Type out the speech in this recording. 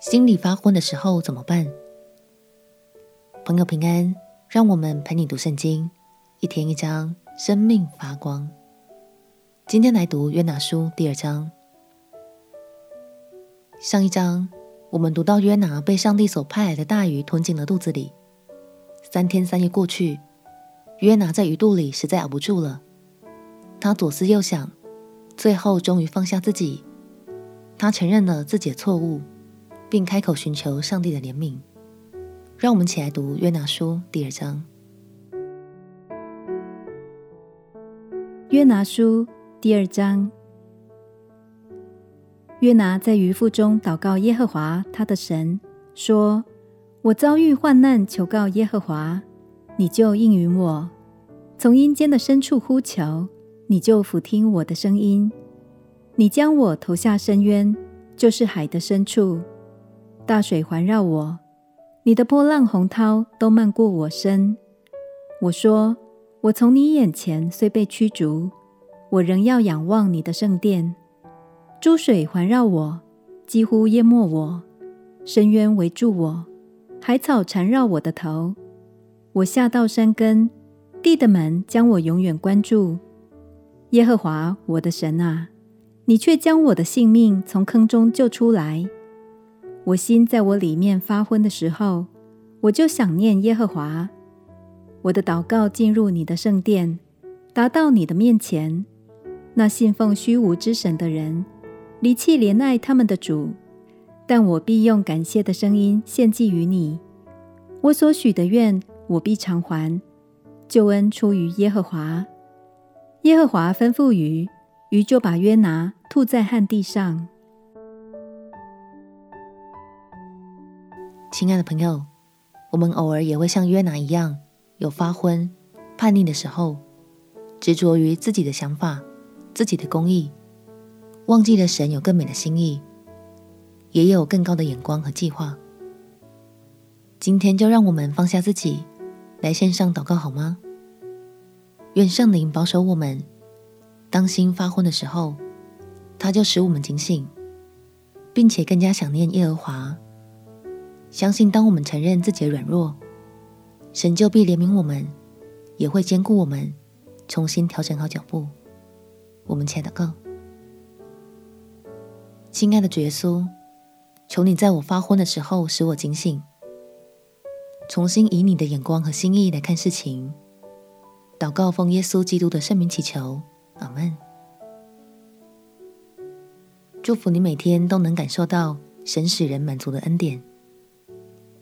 心里发昏的时候怎么办？朋友平安，让我们陪你读圣经，一天一章，生命发光。今天来读约拿书第二章。上一章我们读到约拿被上帝所派来的大鱼吞进了肚子里，三天三夜过去，约拿在鱼肚里实在熬不住了，他左思右想，最后终于放下自己，他承认了自己的错误。并开口寻求上帝的怜悯。让我们起来读约拿书第二章。约拿书第二章。约拿在鱼腹中祷告耶和华他的神，说：“我遭遇患难，求告耶和华，你就应允我；从阴间的深处呼求，你就俯听我的声音。你将我投下深渊，就是海的深处。”大水环绕我，你的波浪洪涛都漫过我身。我说：我从你眼前虽被驱逐，我仍要仰望你的圣殿。诸水环绕我，几乎淹没我；深渊围住我，海草缠绕我的头。我下到山根，地的门将我永远关住。耶和华我的神啊，你却将我的性命从坑中救出来。我心在我里面发昏的时候，我就想念耶和华。我的祷告进入你的圣殿，达到你的面前。那信奉虚无之神的人，离弃怜爱他们的主，但我必用感谢的声音献祭于你。我所许的愿，我必偿还。救恩出于耶和华。耶和华吩咐鱼，鱼就把约拿吐在旱地上。亲爱的朋友，我们偶尔也会像约拿一样，有发昏、叛逆的时候，执着于自己的想法、自己的公义，忘记了神有更美的心意，也有更高的眼光和计划。今天就让我们放下自己，来线上祷告好吗？愿圣灵保守我们，当心发昏的时候，他就使我们警醒，并且更加想念耶和华。相信，当我们承认自己的软弱，神就必怜悯我们，也会兼顾我们，重新调整好脚步。我们且祷告：亲爱的主耶稣，求你在我发昏的时候使我警醒，重新以你的眼光和心意来看事情。祷告奉耶稣基督的圣名祈求，阿门。祝福你每天都能感受到神使人满足的恩典。